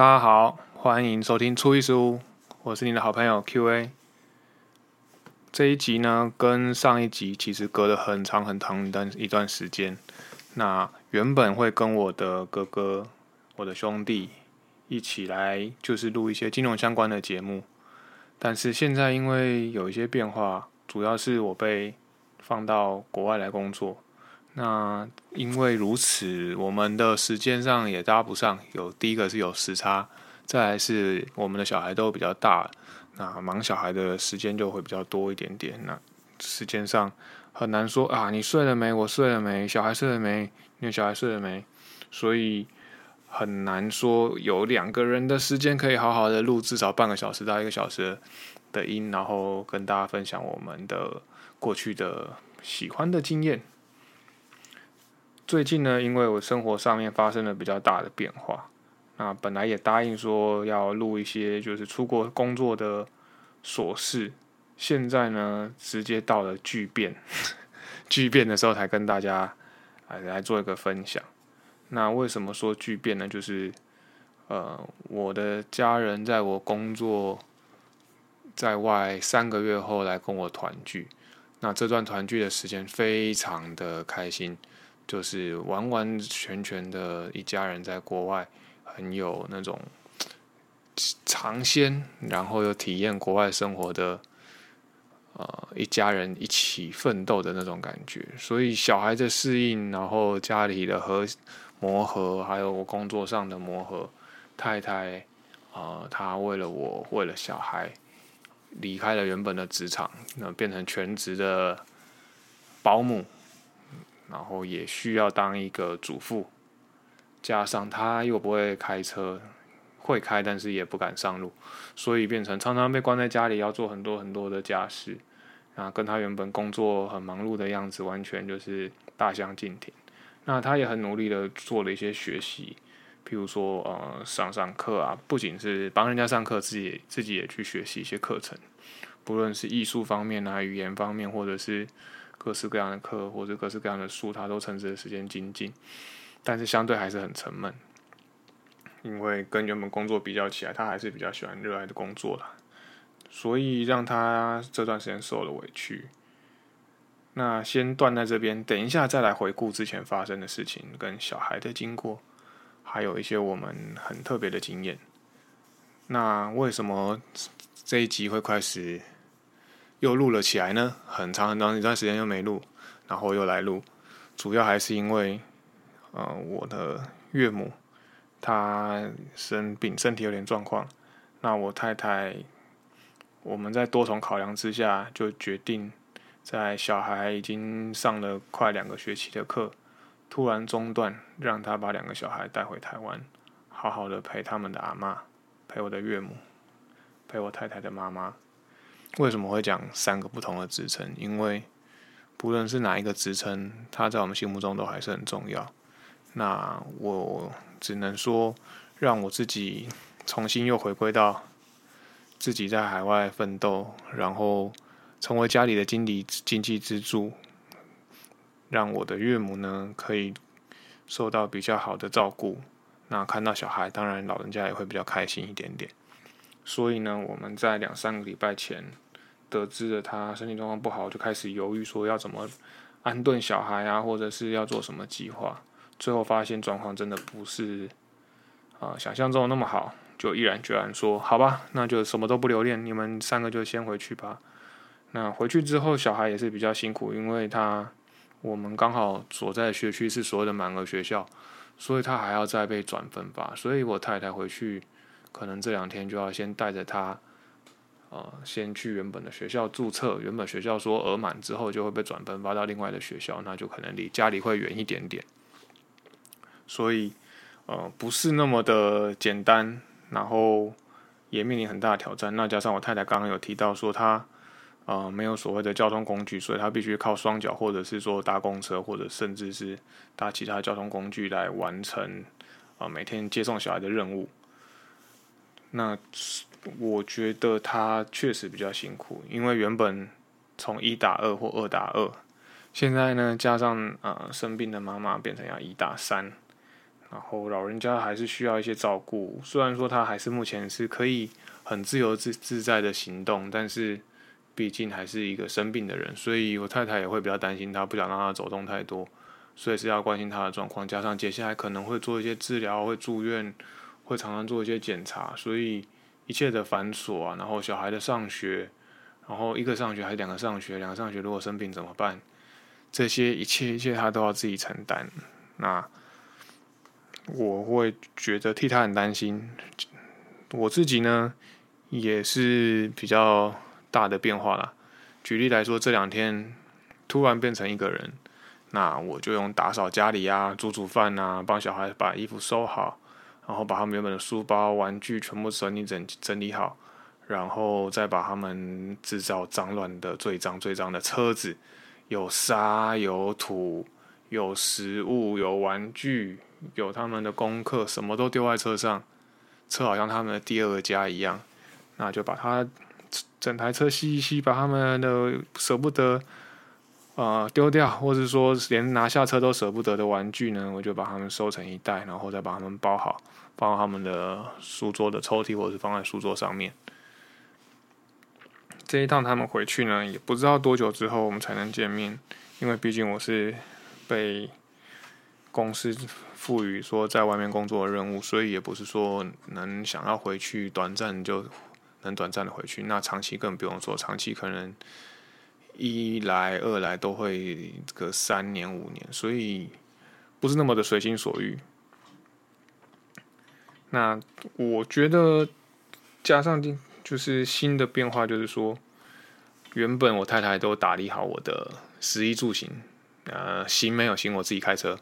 大家好，欢迎收听初一十五，我是你的好朋友 Q&A。这一集呢，跟上一集其实隔了很长很长一段一段时间。那原本会跟我的哥哥、我的兄弟一起来，就是录一些金融相关的节目。但是现在因为有一些变化，主要是我被放到国外来工作。那因为如此，我们的时间上也搭不上。有第一个是有时差，再来是我们的小孩都比较大，那忙小孩的时间就会比较多一点点。那时间上很难说啊，你睡了没？我睡了没？小孩睡了没？你小孩睡了没？所以很难说有两个人的时间可以好好的录至少半个小时到一个小时的音，然后跟大家分享我们的过去的喜欢的经验。最近呢，因为我生活上面发生了比较大的变化，那本来也答应说要录一些就是出国工作的琐事，现在呢直接到了巨变，巨变的时候才跟大家来来做一个分享。那为什么说巨变呢？就是呃，我的家人在我工作在外三个月后来跟我团聚，那这段团聚的时间非常的开心。就是完完全全的一家人在国外，很有那种尝鲜，然后又体验国外生活的，呃，一家人一起奋斗的那种感觉。所以小孩的适应，然后家里的和磨合，还有我工作上的磨合，太太啊，她为了我，为了小孩，离开了原本的职场，那变成全职的保姆。然后也需要当一个主妇，加上他又不会开车，会开但是也不敢上路，所以变成常常被关在家里，要做很多很多的家事，啊，跟他原本工作很忙碌的样子完全就是大相径庭。那他也很努力的做了一些学习，譬如说呃上上课啊，不仅是帮人家上课，自己自己也去学习一些课程，不论是艺术方面啊、语言方面，或者是。各式各样的课或者各式各样的书，他都趁这个时间精进，但是相对还是很沉闷，因为跟原本工作比较起来，他还是比较喜欢热爱的工作啦，所以让他这段时间受了委屈。那先断在这边，等一下再来回顾之前发生的事情，跟小孩的经过，还有一些我们很特别的经验。那为什么这一集会开始？又录了起来呢，很长很长一段时间又没录，然后又来录，主要还是因为，呃，我的岳母她生病，身体有点状况，那我太太，我们在多重考量之下，就决定在小孩已经上了快两个学期的课，突然中断，让他把两个小孩带回台湾，好好的陪他们的阿妈，陪我的岳母，陪我太太的妈妈。为什么会讲三个不同的职称？因为不论是哪一个职称，它在我们心目中都还是很重要。那我只能说，让我自己重新又回归到自己在海外奋斗，然后成为家里的经济经济支柱，让我的岳母呢可以受到比较好的照顾。那看到小孩，当然老人家也会比较开心一点点。所以呢，我们在两三个礼拜前得知了他身体状况不好，就开始犹豫说要怎么安顿小孩啊，或者是要做什么计划。最后发现状况真的不是啊想象中那么好，就毅然决然说好吧，那就什么都不留恋，你们三个就先回去吧。那回去之后，小孩也是比较辛苦，因为他我们刚好所在的学区是所谓的满额学校，所以他还要再被转分吧，所以我太太回去。可能这两天就要先带着他，呃，先去原本的学校注册。原本学校说额满之后就会被转分发到另外的学校，那就可能离家里会远一点点。所以，呃，不是那么的简单，然后也面临很大的挑战。那加上我太太刚刚有提到说她，呃，没有所谓的交通工具，所以她必须靠双脚，或者是说搭公车，或者甚至是搭其他交通工具来完成啊每天接送小孩的任务。那我觉得他确实比较辛苦，因为原本从一打二或二打二现在呢，加上呃生病的妈妈变成要一打三，然后老人家还是需要一些照顾。虽然说他还是目前是可以很自由自自在的行动，但是毕竟还是一个生病的人，所以我太太也会比较担心他，不想让他走动太多，所以是要关心他的状况。加上接下来可能会做一些治疗，会住院，会常常做一些检查，所以一切的繁琐啊，然后小孩的上学，然后一个上学还是两个上学，两个上学如果生病怎么办？这些一切一切他都要自己承担，那我会觉得替他很担心。我自己呢也是比较大的变化啦。举例来说，这两天突然变成一个人，那我就用打扫家里啊、煮煮饭啊、帮小孩把衣服收好，然后把他们原本的书包、玩具全部整理整整理好，然后再把他们制造脏乱的最脏最脏的车子。有沙有土有食物有玩具有他们的功课，什么都丢在车上，车好像他们的第二个家一样。那就把它整台车吸一吸，把他们的舍不得啊丢掉，或者说连拿下车都舍不得的玩具呢，我就把它们收成一袋，然后再把它们包好，放到他们的书桌的抽屉，或者是放在书桌上面。这一趟他们回去呢，也不知道多久之后我们才能见面，因为毕竟我是被公司赋予说在外面工作的任务，所以也不是说能想要回去短暂就能短暂的回去。那长期更不用说，长期可能一来二来都会个三年五年，所以不是那么的随心所欲。那我觉得加上。就是新的变化，就是说，原本我太太都打理好我的食衣住行，呃，行没有行，我自己开车。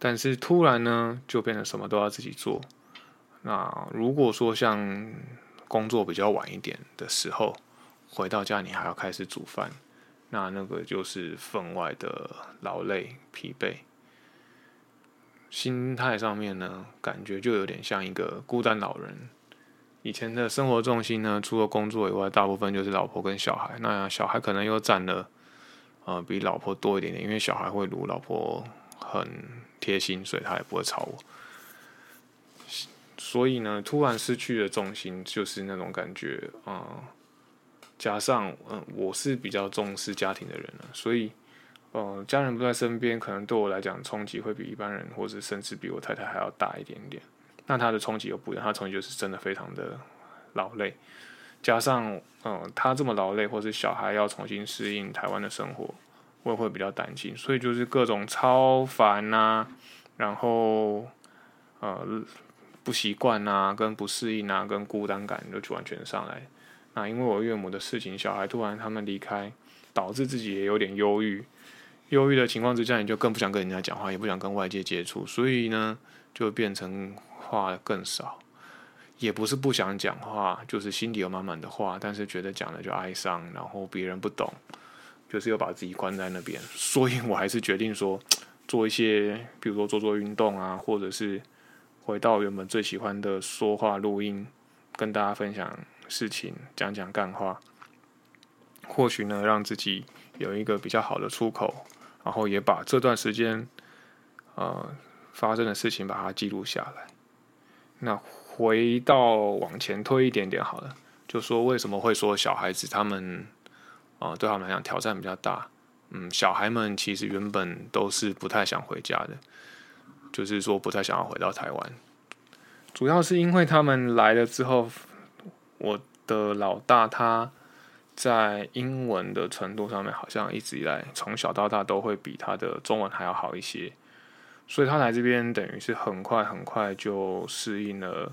但是突然呢，就变成什么都要自己做。那如果说像工作比较晚一点的时候，回到家你还要开始煮饭，那那个就是分外的劳累疲惫。心态上面呢，感觉就有点像一个孤单老人。以前的生活重心呢，除了工作以外，大部分就是老婆跟小孩。那小孩可能又占了，呃，比老婆多一点点，因为小孩会如老婆很贴心，所以他也不会吵我。所以呢，突然失去了重心，就是那种感觉啊。加上，嗯，我是比较重视家庭的人了，所以，呃，家人不在身边，可能对我来讲冲击会比一般人，或者甚至比我太太还要大一点点。那他的冲击又不一样，他冲击就是真的非常的劳累，加上嗯，他这么劳累，或是小孩要重新适应台湾的生活，我也会比较担心，所以就是各种超烦呐，然后呃不习惯呐，跟不适应啊，跟孤单感就完全上来。那因为我岳母的事情，小孩突然他们离开，导致自己也有点忧郁，忧郁的情况之下，你就更不想跟人家讲话，也不想跟外界接触，所以呢，就变成。话更少，也不是不想讲话，就是心里有满满的话，但是觉得讲了就哀伤，然后别人不懂，就是又把自己关在那边。所以我还是决定说，做一些，比如说做做运动啊，或者是回到原本最喜欢的说话录音，跟大家分享事情，讲讲干话，或许呢，让自己有一个比较好的出口，然后也把这段时间，呃，发生的事情把它记录下来。那回到往前推一点点好了，就说为什么会说小孩子他们啊对他们来讲挑战比较大？嗯，小孩们其实原本都是不太想回家的，就是说不太想要回到台湾，主要是因为他们来了之后，我的老大他在英文的程度上面好像一直以来从小到大都会比他的中文还要好一些。所以他来这边等于是很快很快就适应了，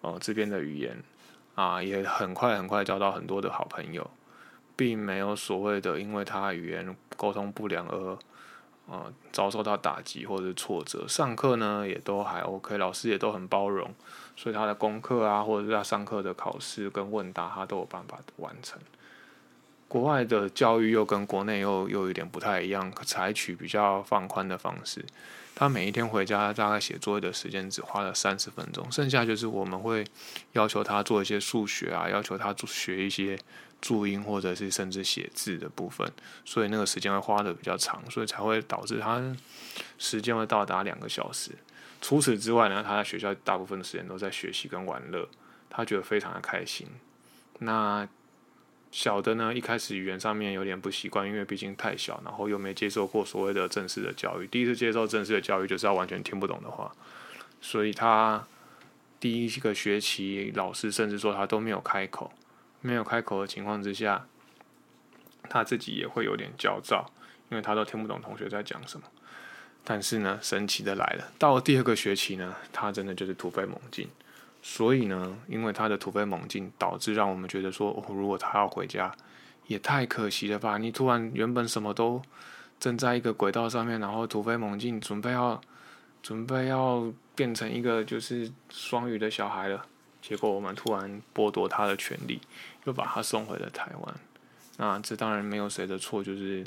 呃，这边的语言，啊，也很快很快交到很多的好朋友，并没有所谓的因为他语言沟通不良而，呃，遭受到打击或者是挫折。上课呢也都还 OK，老师也都很包容，所以他的功课啊，或者是他上课的考试跟问答，他都有办法完成。国外的教育又跟国内又又有点不太一样，采取比较放宽的方式。他每一天回家大概写作业的时间只花了三十分钟，剩下就是我们会要求他做一些数学啊，要求他做学一些注音或者是甚至写字的部分，所以那个时间会花的比较长，所以才会导致他时间会到达两个小时。除此之外呢，他在学校大部分的时间都在学习跟玩乐，他觉得非常的开心。那小的呢，一开始语言上面有点不习惯，因为毕竟太小，然后又没接受过所谓的正式的教育。第一次接受正式的教育，就是要完全听不懂的话，所以他第一个学期，老师甚至说他都没有开口，没有开口的情况之下，他自己也会有点焦躁，因为他都听不懂同学在讲什么。但是呢，神奇的来了，到了第二个学期呢，他真的就是突飞猛进。所以呢，因为他的突飞猛进，导致让我们觉得说，哦如果他要回家，也太可惜了吧？你突然原本什么都正在一个轨道上面，然后突飞猛进，准备要准备要变成一个就是双语的小孩了，结果我们突然剥夺他的权利，又把他送回了台湾。那这当然没有谁的错，就是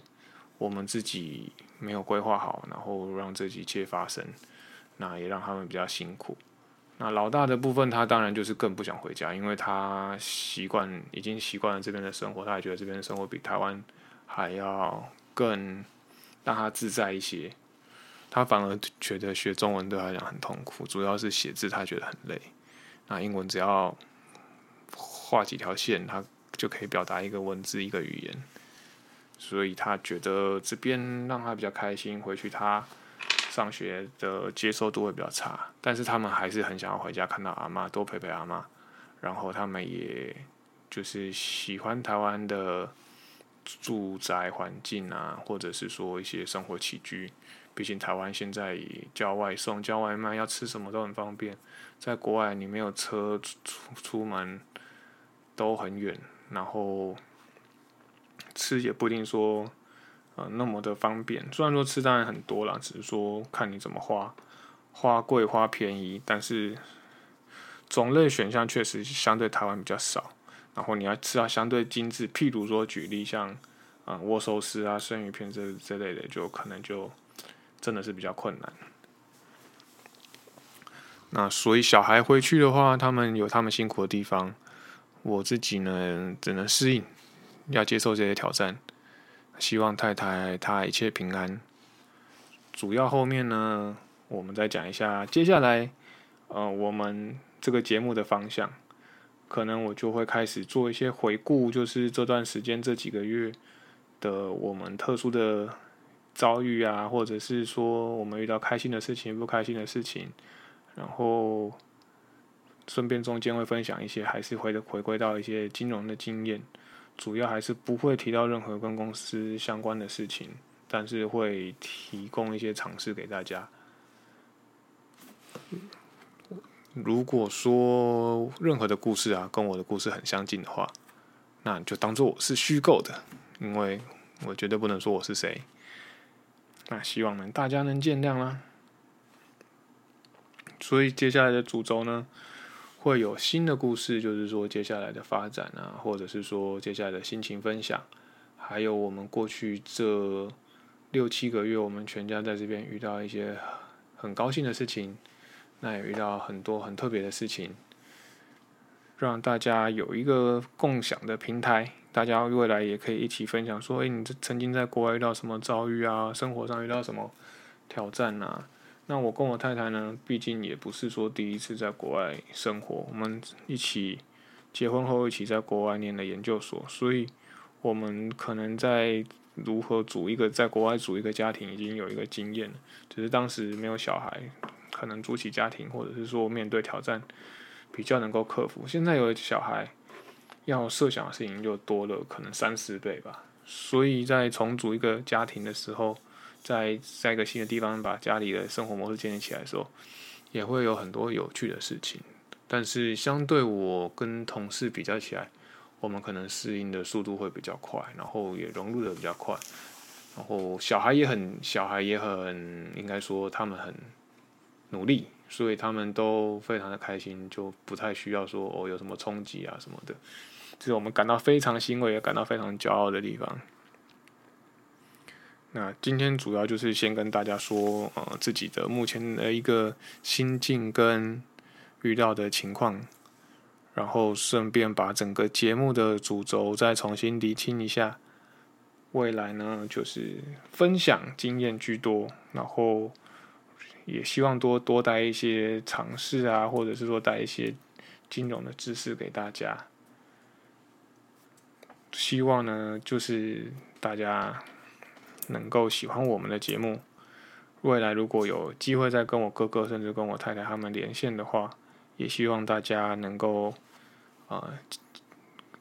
我们自己没有规划好，然后让这一切发生，那也让他们比较辛苦。那老大的部分，他当然就是更不想回家，因为他习惯已经习惯了这边的生活，他也觉得这边的生活比台湾还要更让他自在一些。他反而觉得学中文对他来讲很痛苦，主要是写字他觉得很累。那英文只要画几条线，他就可以表达一个文字一个语言，所以他觉得这边让他比较开心。回去他。上学的接受度会比较差，但是他们还是很想要回家看到阿妈，多陪陪阿妈。然后他们也就是喜欢台湾的住宅环境啊，或者是说一些生活起居。毕竟台湾现在叫外送、叫外卖，要吃什么都很方便。在国外，你没有车出出门都很远，然后吃也不一定说。呃，那么的方便，虽然说吃当然很多啦，只是说看你怎么花，花贵花便宜，但是种类选项确实相对台湾比较少。然后你要吃到相对精致，譬如说举例像，嗯，握寿司啊、生鱼片这这类的，就可能就真的是比较困难。那所以小孩回去的话，他们有他们辛苦的地方，我自己呢只能适应，要接受这些挑战。希望太太她一切平安。主要后面呢，我们再讲一下接下来，呃，我们这个节目的方向，可能我就会开始做一些回顾，就是这段时间这几个月的我们特殊的遭遇啊，或者是说我们遇到开心的事情、不开心的事情，然后顺便中间会分享一些，还是回回归到一些金融的经验。主要还是不会提到任何跟公司相关的事情，但是会提供一些尝试给大家。如果说任何的故事啊跟我的故事很相近的话，那你就当做我是虚构的，因为我绝对不能说我是谁。那希望能大家能见谅啦。所以接下来的主轴呢？会有新的故事，就是说接下来的发展啊，或者是说接下来的心情分享，还有我们过去这六七个月，我们全家在这边遇到一些很高兴的事情，那也遇到很多很特别的事情，让大家有一个共享的平台，大家未来也可以一起分享，说，哎，你曾经在国外遇到什么遭遇啊，生活上遇到什么挑战啊？那我跟我太太呢，毕竟也不是说第一次在国外生活，我们一起结婚后一起在国外念的研究所，所以我们可能在如何组一个在国外组一个家庭已经有一个经验了，只是当时没有小孩，可能组起家庭或者是说面对挑战比较能够克服。现在有小孩，要设想的事情就多了，可能三四倍吧。所以在重组一个家庭的时候。在在一个新的地方把家里的生活模式建立起来的时候，也会有很多有趣的事情。但是相对我跟同事比较起来，我们可能适应的速度会比较快，然后也融入的比较快。然后小孩也很小孩也很应该说他们很努力，所以他们都非常的开心，就不太需要说哦有什么冲击啊什么的。这是我们感到非常欣慰，也感到非常骄傲的地方。那今天主要就是先跟大家说，呃，自己的目前的一个心境跟遇到的情况，然后顺便把整个节目的主轴再重新理清一下。未来呢，就是分享经验居多，然后也希望多多带一些尝试啊，或者是说带一些金融的知识给大家。希望呢，就是大家。能够喜欢我们的节目，未来如果有机会再跟我哥哥甚至跟我太太他们连线的话，也希望大家能够啊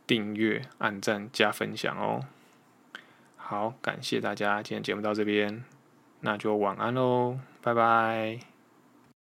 订阅、按赞、加分享哦。好，感谢大家，今天节目到这边，那就晚安喽，拜拜。